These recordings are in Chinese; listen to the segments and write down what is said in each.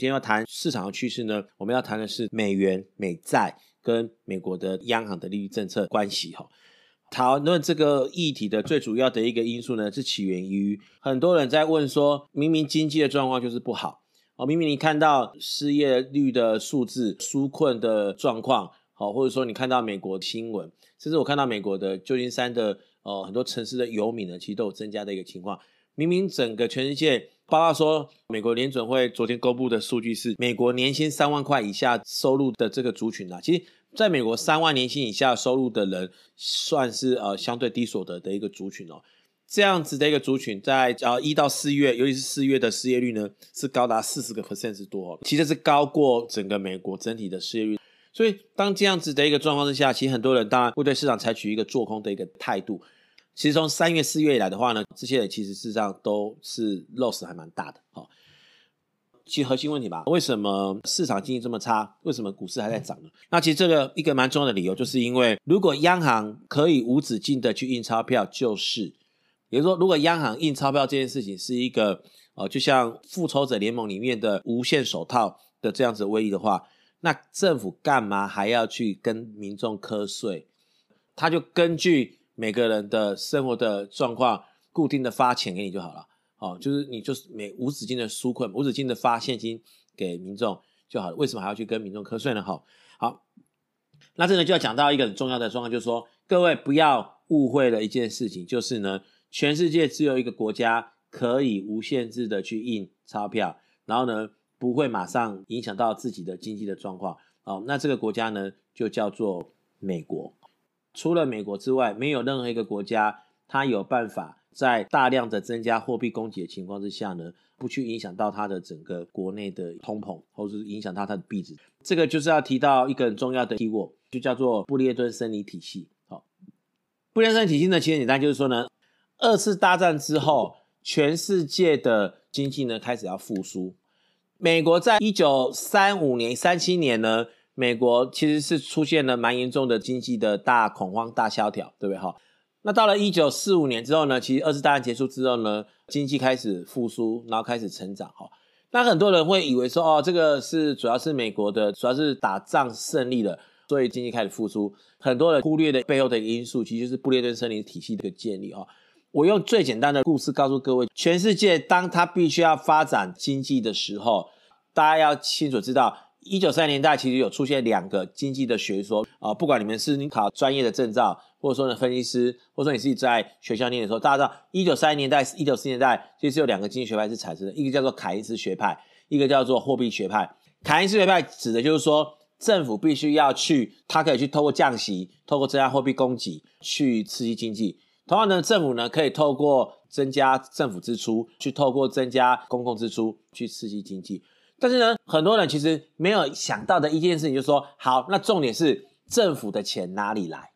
今天要谈市场的趋势呢，我们要谈的是美元、美债跟美国的央行的利率政策关系哈。讨论这个议题的最主要的一个因素呢，是起源于很多人在问说，明明经济的状况就是不好哦，明明你看到失业率的数字、纾困的状况，好，或者说你看到美国新闻，甚至我看到美国的旧金山的呃很多城市的游民呢，其实都有增加的一个情况。明明整个全世界，包括说美国联准会昨天公布的数据是，美国年薪三万块以下收入的这个族群啊，其实在美国三万年薪以下收入的人，算是呃相对低所得的一个族群哦。这样子的一个族群，在呃一到四月，尤其是四月的失业率呢，是高达四十个 percent 之多，其实是高过整个美国整体的失业率。所以当这样子的一个状况之下，其实很多人当然会对市场采取一个做空的一个态度。其实从三月、四月以来的话呢，这些人其实事实上都是 loss 还蛮大的。好，其实核心问题吧，为什么市场经济这么差？为什么股市还在涨呢？那其实这个一个蛮重要的理由，就是因为如果央行可以无止境的去印钞票，就是，也就是说，如果央行印钞票这件事情是一个呃，就像复仇者联盟里面的无限手套的这样子威力的话，那政府干嘛还要去跟民众课税？他就根据。每个人的生活的状况，固定的发钱给你就好了，哦，就是你就是每无止境的纾困，无止境的发现金给民众就好了。为什么还要去跟民众瞌睡呢？好，好，那这个就要讲到一个很重要的状况，就是说各位不要误会了一件事情，就是呢，全世界只有一个国家可以无限制的去印钞票，然后呢不会马上影响到自己的经济的状况，哦，那这个国家呢就叫做美国。除了美国之外，没有任何一个国家，它有办法在大量的增加货币供给的情况之下呢，不去影响到它的整个国内的通膨，或者是影响到它的币值。这个就是要提到一个很重要的提过就叫做布列顿森林体系。好，布列顿森林体系呢，其实简单就是说呢，二次大战之后，全世界的经济呢开始要复苏。美国在一九三五年、三七年呢。美国其实是出现了蛮严重的经济的大恐慌、大萧条，对不对哈？那到了一九四五年之后呢，其实二次大战结束之后呢，经济开始复苏，然后开始成长哈。那很多人会以为说，哦，这个是主要是美国的，主要是打仗胜利了，所以经济开始复苏。很多人忽略的背后的一个因素，其实就是布列顿森林体系的建立哈。我用最简单的故事告诉各位，全世界当它必须要发展经济的时候，大家要清楚知道。一九三零年代其实有出现两个经济的学说啊，不管你们是你考专业的证照，或者说呢分析师，或者说你自己在学校念的时候，大家知道一九三零年代、一九四零年代其实有两个经济学派是产生的，一个叫做凯恩斯学派，一个叫做货币学派。凯恩斯学派指的就是说，政府必须要去，它可以去透过降息，透过增加货币供给去刺激经济。同样呢，政府呢可以透过增加政府支出，去透过增加公共支出去刺激经济。但是呢，很多人其实没有想到的一件事情，就是说，好，那重点是政府的钱哪里来？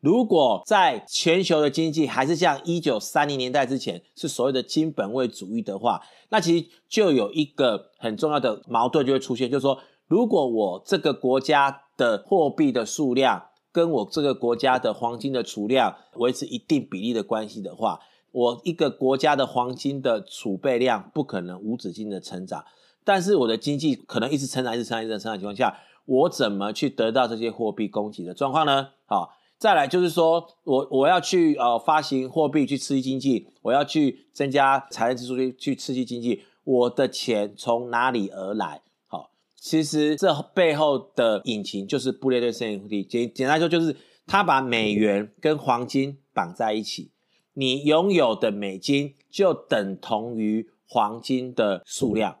如果在全球的经济还是像一九三零年代之前是所谓的金本位主义的话，那其实就有一个很重要的矛盾就会出现，就是说，如果我这个国家的货币的数量跟我这个国家的黄金的储量维持一定比例的关系的话，我一个国家的黄金的储备量不可能无止境的成长。但是我的经济可能一直成长，一直成长，一直成长的情况下，我怎么去得到这些货币供给的状况呢？好，再来就是说我我要去呃发行货币去刺激经济，我要去增加财政支出去去刺激经济，我的钱从哪里而来？好，其实这背后的引擎就是布列顿森林体系，简简单说就是他把美元跟黄金绑在一起，你拥有的美金就等同于黄金的数量。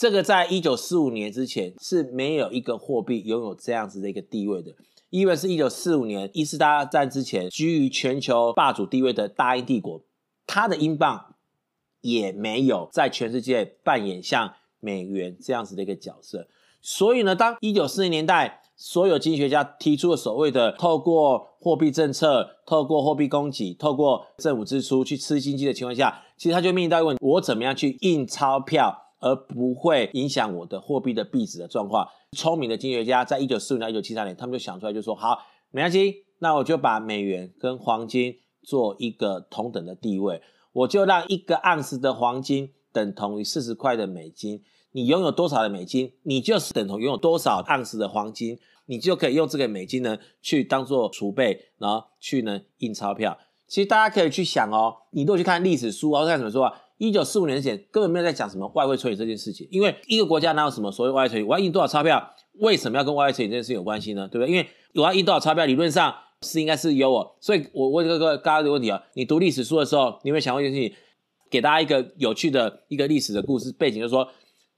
这个在一九四五年之前是没有一个货币拥有这样子的一个地位的，因为是一九四五年一次大战之前居于全球霸主地位的大英帝国，它的英镑也没有在全世界扮演像美元这样子的一个角色。所以呢，当一九四零年代所有经济学家提出了所谓的透过货币政策、透过货币供给、透过政府支出去吃经济的情况下，其实他就面临到一个问题：我怎么样去印钞票？而不会影响我的货币的币值的状况。聪明的经济学家在一九四五年、一九七三年，他们就想出来，就说：好，没关系，那我就把美元跟黄金做一个同等的地位，我就让一个盎司的黄金等同于四十块的美金。你拥有多少的美金，你就是等同拥有多少盎司的黄金，你就可以用这个美金呢去当做储备，然后去呢印钞票。其实大家可以去想哦，你如果去看历史书啊，看什么书啊，一九四五年前根本没有在讲什么外汇存底这件事情，因为一个国家哪有什么所谓外汇存底，我要印多少钞票，为什么要跟外汇存底这件事情有关系呢？对不对？因为我要印多少钞票，理论上是应该是由我，所以我问这个大家的问题啊，你读历史书的时候，你有没有想过一件事情？给大家一个有趣的一个历史的故事背景，就是说，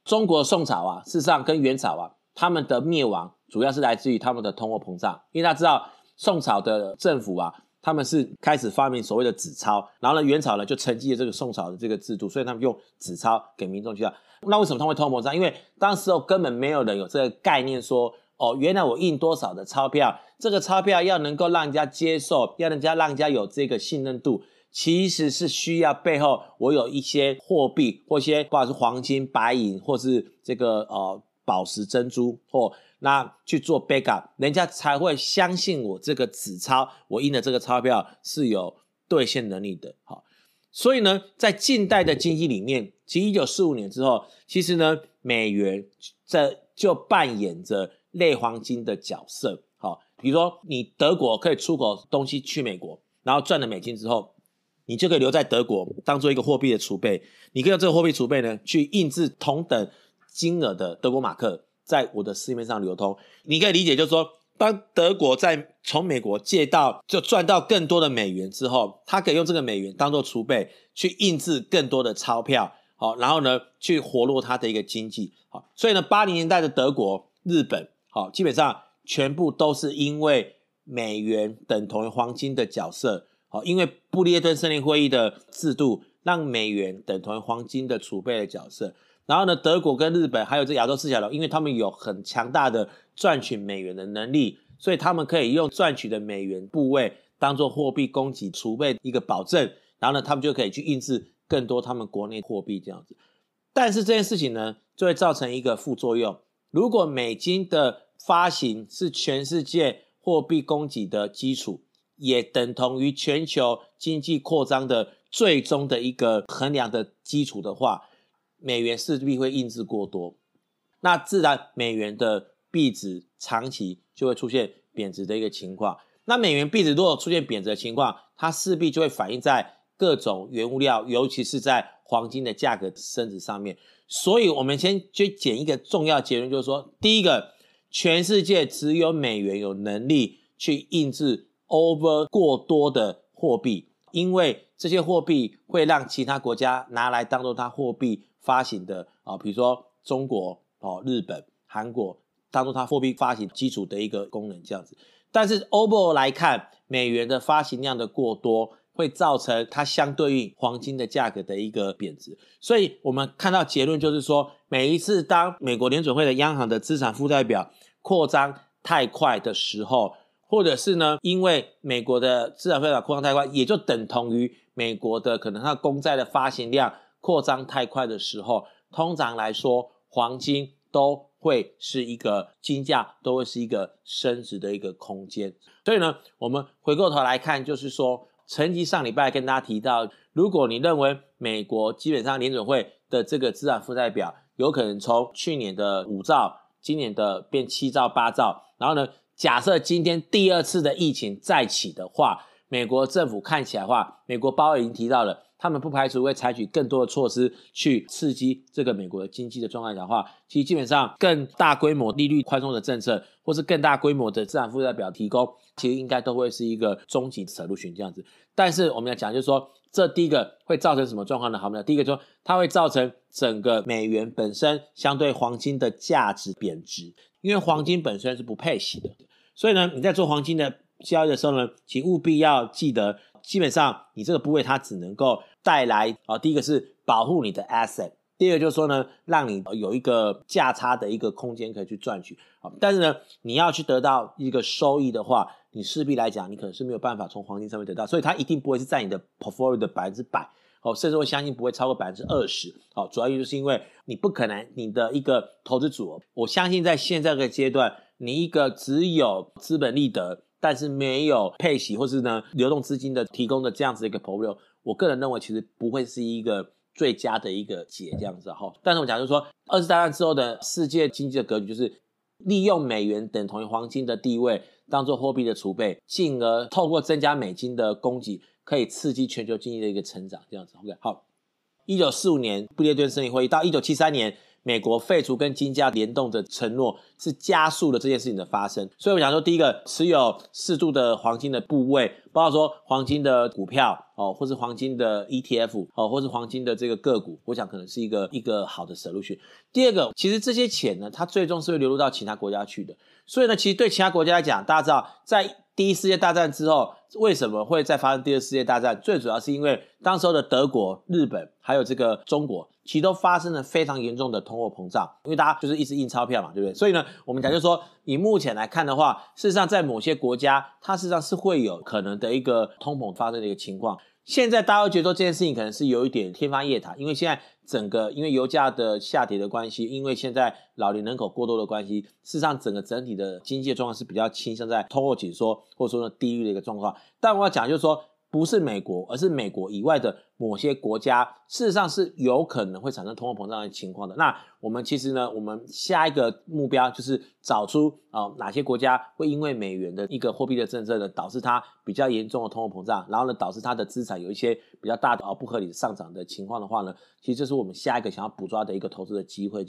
中国宋朝啊，事实上跟元朝啊，他们的灭亡主要是来自于他们的通货膨胀，因为大家知道宋朝的政府啊。他们是开始发明所谓的纸钞，然后呢，元朝呢就承继了这个宋朝的这个制度，所以他们用纸钞给民众去要。那为什么他们会通货膨胀？因为当时候根本没有人有这个概念说，哦，原来我印多少的钞票，这个钞票要能够让人家接受，要人家让人家有这个信任度，其实是需要背后我有一些货币或一些不管是黄金、白银，或是这个呃宝石、珍珠或。那去做 backup，人家才会相信我这个纸钞，我印的这个钞票是有兑现能力的。好，所以呢，在近代的经济里面，其实一九四五年之后，其实呢，美元这就扮演着类黄金的角色。好，比如说你德国可以出口东西去美国，然后赚了美金之后，你就可以留在德国当做一个货币的储备，你可以用这个货币储备呢去印制同等金额的德国马克。在我的市面上流通，你可以理解，就是说，当德国在从美国借到就赚到更多的美元之后，他可以用这个美元当做储备，去印制更多的钞票，好，然后呢，去活络他的一个经济，好，所以呢，八零年代的德国、日本，好，基本上全部都是因为美元等同于黄金的角色，好，因为布列顿森林会议的制度，让美元等同于黄金的储备的角色。然后呢，德国跟日本还有这亚洲四小龙，因为他们有很强大的赚取美元的能力，所以他们可以用赚取的美元部位当做货币供给储备一个保证。然后呢，他们就可以去印制更多他们国内货币这样子。但是这件事情呢，就会造成一个副作用。如果美金的发行是全世界货币供给的基础，也等同于全球经济扩张的最终的一个衡量的基础的话。美元势必会印制过多，那自然美元的币值长期就会出现贬值的一个情况。那美元币值如果出现贬值的情况，它势必就会反映在各种原物料，尤其是在黄金的价格升值上面。所以，我们先就捡一个重要结论，就是说，第一个，全世界只有美元有能力去印制 over 过多的货币，因为这些货币会让其他国家拿来当做它货币。发行的啊，比如说中国、哦日本、韩国，当做它货币发行基础的一个功能这样子。但是 overall 来看，美元的发行量的过多，会造成它相对应黄金的价格的一个贬值。所以我们看到结论就是说，每一次当美国联准会的央行的资产负债表扩张太快的时候，或者是呢，因为美国的资产负债表扩张太快，也就等同于美国的可能它公债的发行量。扩张太快的时候，通常来说，黄金都会是一个金价都会是一个升值的一个空间。所以呢，我们回过头来看，就是说，陈吉上礼拜跟大家提到，如果你认为美国基本上联准会的这个资产负债表有可能从去年的五兆，今年的变七兆八兆，然后呢，假设今天第二次的疫情再起的话，美国政府看起来的话，美国包已经提到了。他们不排除会采取更多的措施去刺激这个美国的经济的状况的话，其实基本上更大规模利率宽松的政策，或是更大规模的资产负债表提供，其实应该都会是一个终极 solution 这样子。但是我们要讲就是说，这第一个会造成什么状况呢？好，我们第一个说它会造成整个美元本身相对黄金的价值贬值，因为黄金本身是不配息的，所以呢，你在做黄金的交易的时候呢，请务必要记得。基本上，你这个部位它只能够带来啊，第一个是保护你的 asset，第二个就是说呢，让你有一个价差的一个空间可以去赚取啊。但是呢，你要去得到一个收益的话，你势必来讲，你可能是没有办法从黄金上面得到，所以它一定不会是在你的 portfolio 的百分之百哦，甚至会相信不会超过百分之二十。好，主要原因就是因为你不可能你的一个投资组合，我相信在现在这个阶段，你一个只有资本利得。但是没有配息或是呢流动资金的提供的这样子的一个 portfolio，我个人认为其实不会是一个最佳的一个解这样子哈。但是我讲就是说，二次大战之后的世界经济的格局就是利用美元等同于黄金的地位当做货币的储备，进而透过增加美金的供给，可以刺激全球经济的一个成长这样子。OK，好，一九四五年不列颠森林会议到一九七三年。美国废除跟金价联动的承诺，是加速了这件事情的发生。所以我想说，第一个持有适度的黄金的部位，包括说黄金的股票哦，或是黄金的 ETF 哦，或是黄金的这个个股，我想可能是一个一个好的 solution。第二个，其实这些钱呢，它最终是会流入到其他国家去的。所以呢，其实对其他国家来讲，大家知道，在第一次世界大战之后，为什么会再发生第二次世界大战？最主要是因为当时候的德国、日本还有这个中国。其实都发生了非常严重的通货膨胀，因为大家就是一直印钞票嘛，对不对？所以呢，我们讲就说，以目前来看的话，事实上在某些国家，它事实上是会有可能的一个通膨发生的一个情况。现在大家都觉得说这件事情可能是有一点天方夜谭，因为现在整个因为油价的下跌的关系，因为现在老龄人口过多的关系，事实上整个整体的经济状况是比较倾向在通货紧缩或者说呢低于的一个状况。但我要讲就是说。不是美国，而是美国以外的某些国家，事实上是有可能会产生通货膨胀的情况的。那我们其实呢，我们下一个目标就是找出啊、哪些国家会因为美元的一个货币的政策呢，导致它比较严重的通货膨胀，然后呢导致它的资产有一些比较大的啊不合理的上涨的情况的话呢，其实这是我们下一个想要捕捉的一个投资的机会。